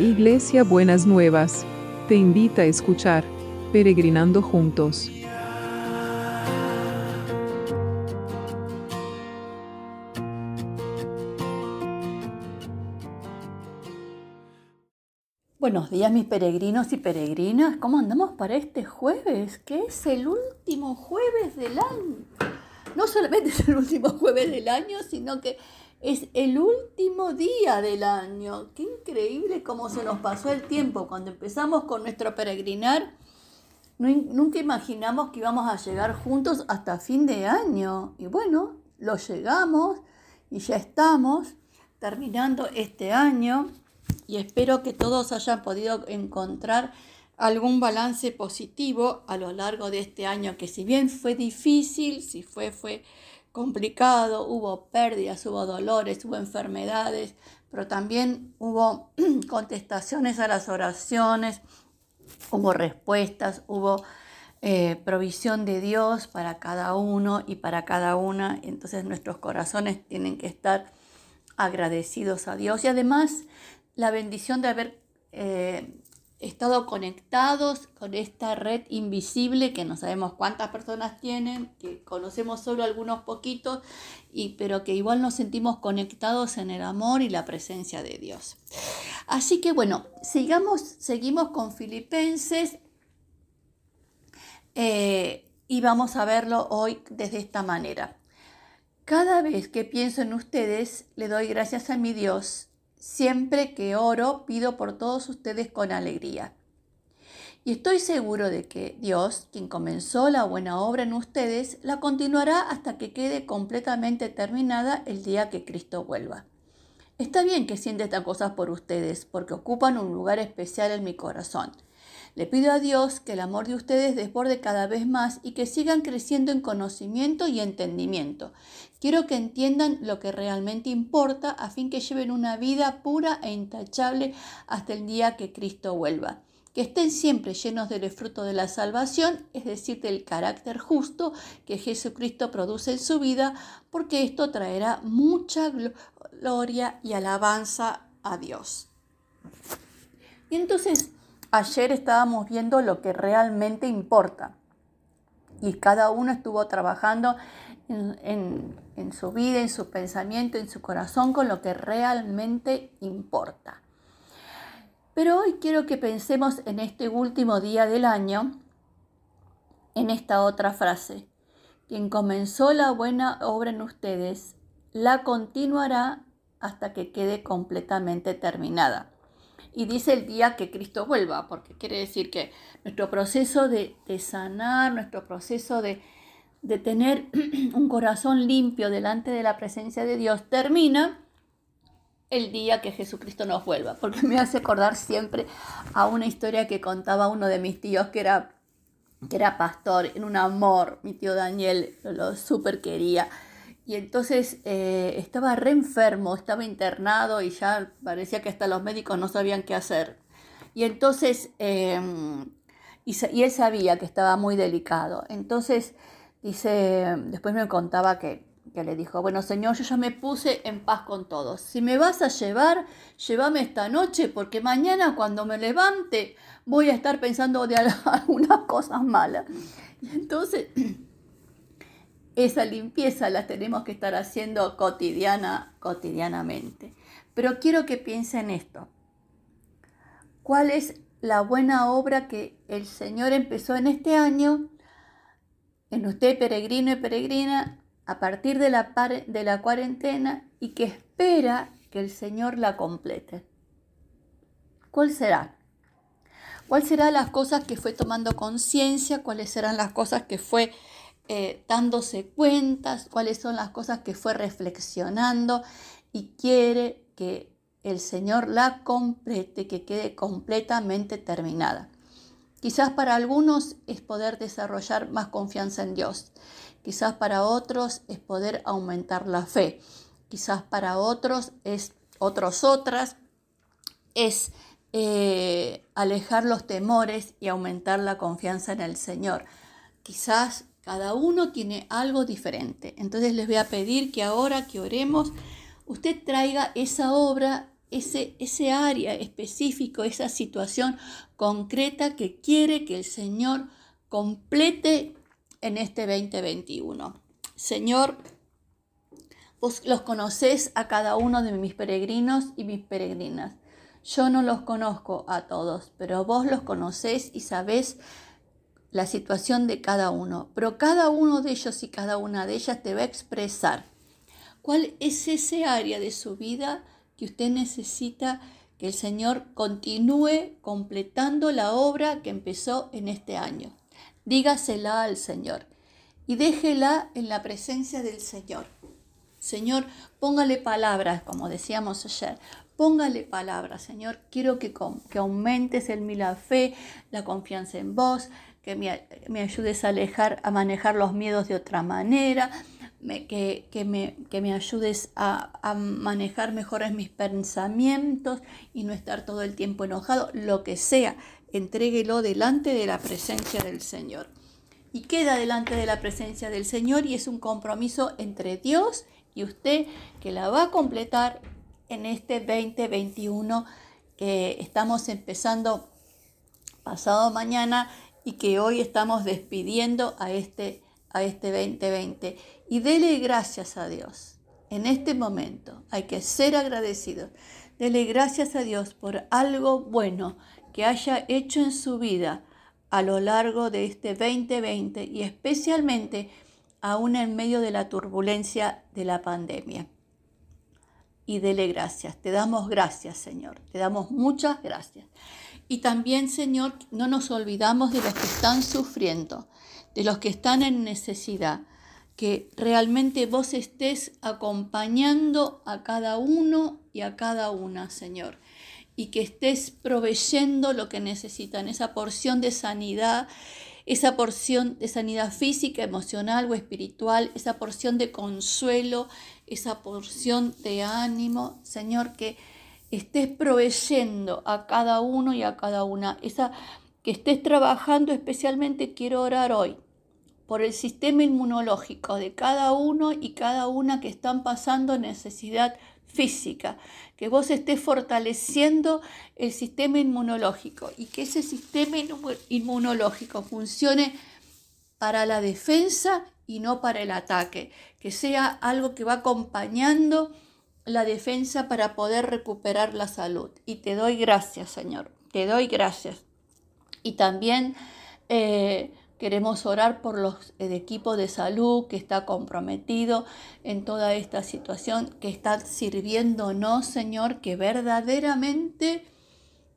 Iglesia Buenas Nuevas, te invita a escuchar Peregrinando Juntos. Buenos días mis peregrinos y peregrinas, ¿cómo andamos para este jueves? Que es el último jueves del año. No solamente es el último jueves del año, sino que es el último día del año. Qué increíble cómo se nos pasó el tiempo. Cuando empezamos con nuestro peregrinar, nunca imaginamos que íbamos a llegar juntos hasta fin de año. Y bueno, lo llegamos y ya estamos terminando este año y espero que todos hayan podido encontrar algún balance positivo a lo largo de este año, que si bien fue difícil, si fue, fue complicado, hubo pérdidas, hubo dolores, hubo enfermedades, pero también hubo contestaciones a las oraciones, hubo respuestas, hubo eh, provisión de Dios para cada uno y para cada una. Entonces nuestros corazones tienen que estar agradecidos a Dios y además la bendición de haber eh, estado conectados con esta red invisible que no sabemos cuántas personas tienen, que conocemos solo algunos poquitos, y, pero que igual nos sentimos conectados en el amor y la presencia de Dios. Así que bueno, sigamos, seguimos con Filipenses eh, y vamos a verlo hoy desde esta manera. Cada vez que pienso en ustedes, le doy gracias a mi Dios Siempre que oro, pido por todos ustedes con alegría. Y estoy seguro de que Dios, quien comenzó la buena obra en ustedes, la continuará hasta que quede completamente terminada el día que Cristo vuelva. Está bien que siente estas cosas por ustedes, porque ocupan un lugar especial en mi corazón. Le pido a Dios que el amor de ustedes desborde cada vez más y que sigan creciendo en conocimiento y entendimiento. Quiero que entiendan lo que realmente importa a fin que lleven una vida pura e intachable hasta el día que Cristo vuelva. Que estén siempre llenos del fruto de la salvación, es decir, del carácter justo que Jesucristo produce en su vida, porque esto traerá mucha gloria y alabanza a Dios. Y entonces, Ayer estábamos viendo lo que realmente importa y cada uno estuvo trabajando en, su vida, en su pensamiento, en su corazón con lo que realmente importa. Pero hoy quiero que pensemos en este último día del año, en esta otra frase. Quien comenzó la buena obra en ustedes, la continuará hasta que quede completamente terminada y dice el día que Cristo vuelva, porque quiere decir que nuestro proceso de, sanar, nuestro proceso de, de tener un corazón limpio delante de la presencia de Dios termina el día que Jesucristo nos vuelva, porque me hace acordar siempre a una historia que contaba uno de mis tíos que era, que era pastor, en un amor, mi tío Daniel lo, lo súper quería y entonces eh, estaba re enfermo, estaba internado y ya parecía que hasta los médicos no sabían qué hacer. Y entonces, em, y, él sabía que estaba muy delicado. Entonces, dice, después me contaba que, que le dijo, bueno, Señor, yo ya me puse en paz con todos. Si me vas a llevar, llévame esta noche, porque mañana cuando me levante voy a estar pensando de algunas cosas malas. Y entonces esa limpieza la tenemos que estar haciendo cotidiana, cotidianamente. Pero quiero que piensen esto. ¿Cuál es la buena obra que el Señor empezó en este año, en usted peregrino y peregrina, a partir de la, de la cuarentena y que espera que el Señor la complete? ¿Cuál será? ¿Cuáles serán las cosas que fue tomando conciencia? ¿Cuáles serán las cosas que fue eh, dándose cuentas, cuáles son las cosas que fue reflexionando y quiere que el Señor la complete, que quede completamente terminada. Quizás para algunos es poder desarrollar más confianza en Dios. Quizás para otros es poder aumentar la fe. Quizás para otros es otros otras es eh, alejar los temores y aumentar la confianza en el Señor. Quizás cada uno tiene algo diferente. Entonces les voy a pedir que ahora que oremos, usted traiga esa obra ese, área específico, esa situación concreta que quiere que el Señor complete en este 2021. Señor, vos los conocés a cada uno de mis peregrinos y mis peregrinas. Yo no los conozco a todos, pero vos los conocés y sabés la situación de cada uno. Pero cada uno de ellos y cada una de ellas te va a expresar cuál es ese área de su vida que usted necesita que el Señor continúe completando la obra que empezó en este año. Dígasela al Señor y déjela en la presencia del Señor. Señor, póngale palabras, como decíamos ayer, póngale palabras, Señor. Quiero que, que aumentes en mí la fe, la confianza en vos, que me, ayudes a alejar, a manejar los miedos de otra manera, que, me, que, me, ayudes a, a, manejar mejores mis pensamientos y no estar todo el tiempo enojado, lo que sea, entréguelo delante de la presencia del Señor. Y queda delante de la presencia del Señor y es un compromiso entre Dios y usted que la va a completar en este 2021 que estamos empezando pasado mañana y que hoy estamos despidiendo a este, a este 2020. Y dele gracias a Dios en este momento. Hay que ser agradecidos. Dele gracias a Dios por algo bueno que haya hecho en su vida a lo largo de este 2020 y especialmente aún en medio de la turbulencia de la pandemia. Y dele gracias, te damos gracias Señor, te damos muchas gracias. Y también Señor, no nos olvidamos de los que están sufriendo, de los que están en necesidad, que realmente vos estés acompañando a cada uno y a cada una, Señor, y que estés proveyendo lo que necesitan, esa porción de sanidad esa porción de sanidad física, emocional o espiritual, esa porción de consuelo, esa porción de ánimo, Señor, que estés proveyendo a cada uno y a cada una, esa que estés trabajando especialmente quiero orar hoy por el sistema inmunológico de cada uno y cada una que están pasando necesidad física, que vos estés fortaleciendo el sistema inmunológico y que ese sistema inmunológico funcione para la defensa y no para el ataque, que sea algo que va acompañando la defensa para poder recuperar la salud. Y te doy gracias, Señor, te doy gracias. Y también eh, Queremos orar por los, el equipo de salud que está comprometido en toda esta situación, que está sirviéndonos, Señor, que verdaderamente,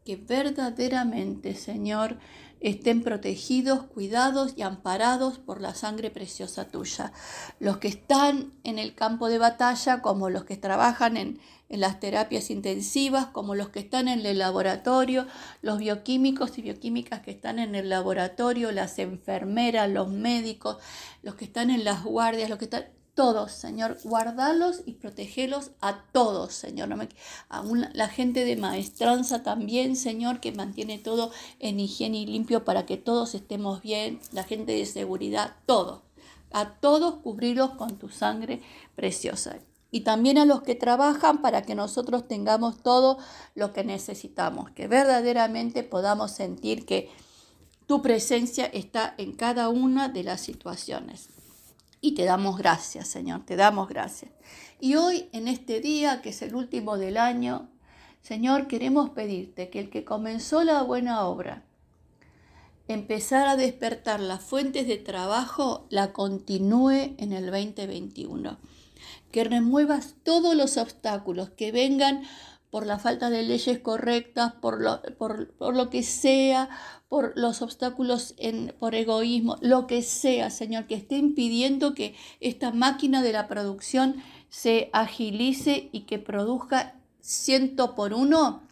que verdaderamente, Señor, estén protegidos, cuidados y amparados por la sangre preciosa tuya. Los que están en el campo de batalla, como los que trabajan en, en las terapias intensivas, como los que están en el laboratorio, los bioquímicos y bioquímicas que están en el laboratorio, las enfermeras, los médicos, los que están en las guardias, los que están todos, Señor, guardalos y protegelos a todos, Señor. No me, a la gente de maestranza también, Señor, que mantiene todo en higiene y limpio para que todos estemos bien, la gente de seguridad, todos. A todos cubrirlos con tu sangre preciosa. Y también a los que trabajan para que nosotros tengamos todo lo que necesitamos, que verdaderamente podamos sentir que tu presencia está en cada una de las situaciones. Y te damos gracias, Señor, te damos gracias. Y hoy, en este día, que es el último del año, Señor, queremos pedirte que el que comenzó la buena obra, empezar a despertar las fuentes de trabajo, la continúe en el 2021. Que remuevas todos los obstáculos que vengan por la falta de leyes correctas, por lo, por, lo que sea, por los obstáculos, en, por egoísmo, lo que sea, Señor, que esté impidiendo que esta máquina de la producción se agilice y que produzca ciento por uno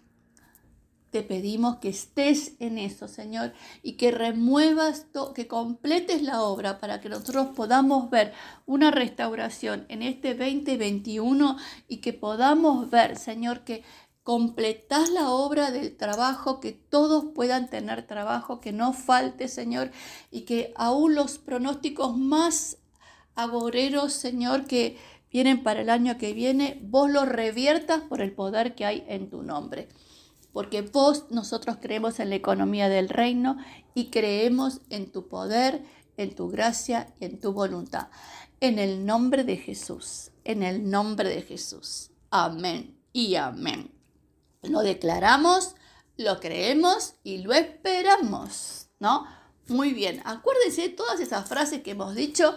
te pedimos que estés en eso, Señor, y que remuevas, que completes la obra para que nosotros podamos ver una restauración en este 2021 y que podamos ver, Señor, que completas la obra del trabajo, que todos puedan tener trabajo, que no falte, Señor, y que aún los pronósticos más agoreros, Señor, que vienen para el año que viene, vos los reviertas por el poder que hay en tu nombre. Porque vos, nosotros creemos en la economía del reino y creemos en tu poder, en tu gracia y en tu voluntad. En el nombre de Jesús, en el nombre de Jesús. Amén y amén. Lo declaramos, lo creemos y lo esperamos, ¿no? Muy bien, acuérdense de todas esas frases que hemos dicho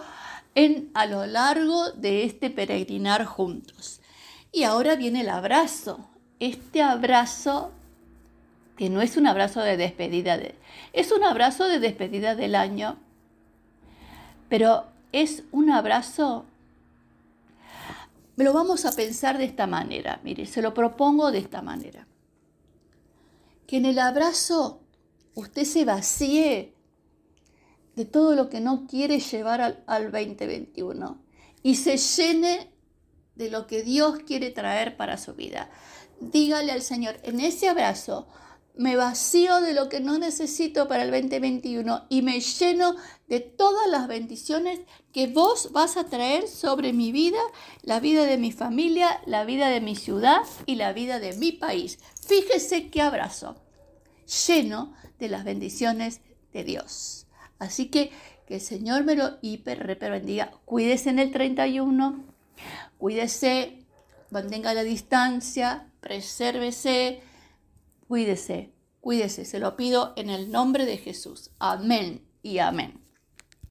en, a lo largo de este peregrinar juntos. Y ahora viene el abrazo. Este abrazo que no es un abrazo de despedida, de, es un abrazo de despedida del año, pero es un abrazo, lo vamos a pensar de esta manera, mire, se lo propongo de esta manera, que en el abrazo usted se vacíe de todo lo que no quiere llevar al, al 2021 y se llene de lo que Dios quiere traer para su vida. Dígale al Señor, en ese abrazo, me vacío de lo que no necesito para el 2021 y me lleno de todas las bendiciones que vos vas a traer sobre mi vida, la vida de mi familia, la vida de mi ciudad y la vida de mi país. Fíjese qué abrazo, lleno de las bendiciones de Dios. Así que que el Señor me lo hiper, bendiga. Cuídese en el 31, cuídese, mantenga la distancia, presérvese Cuídese, cuídese, se lo pido en el nombre de Jesús. Amén y amén.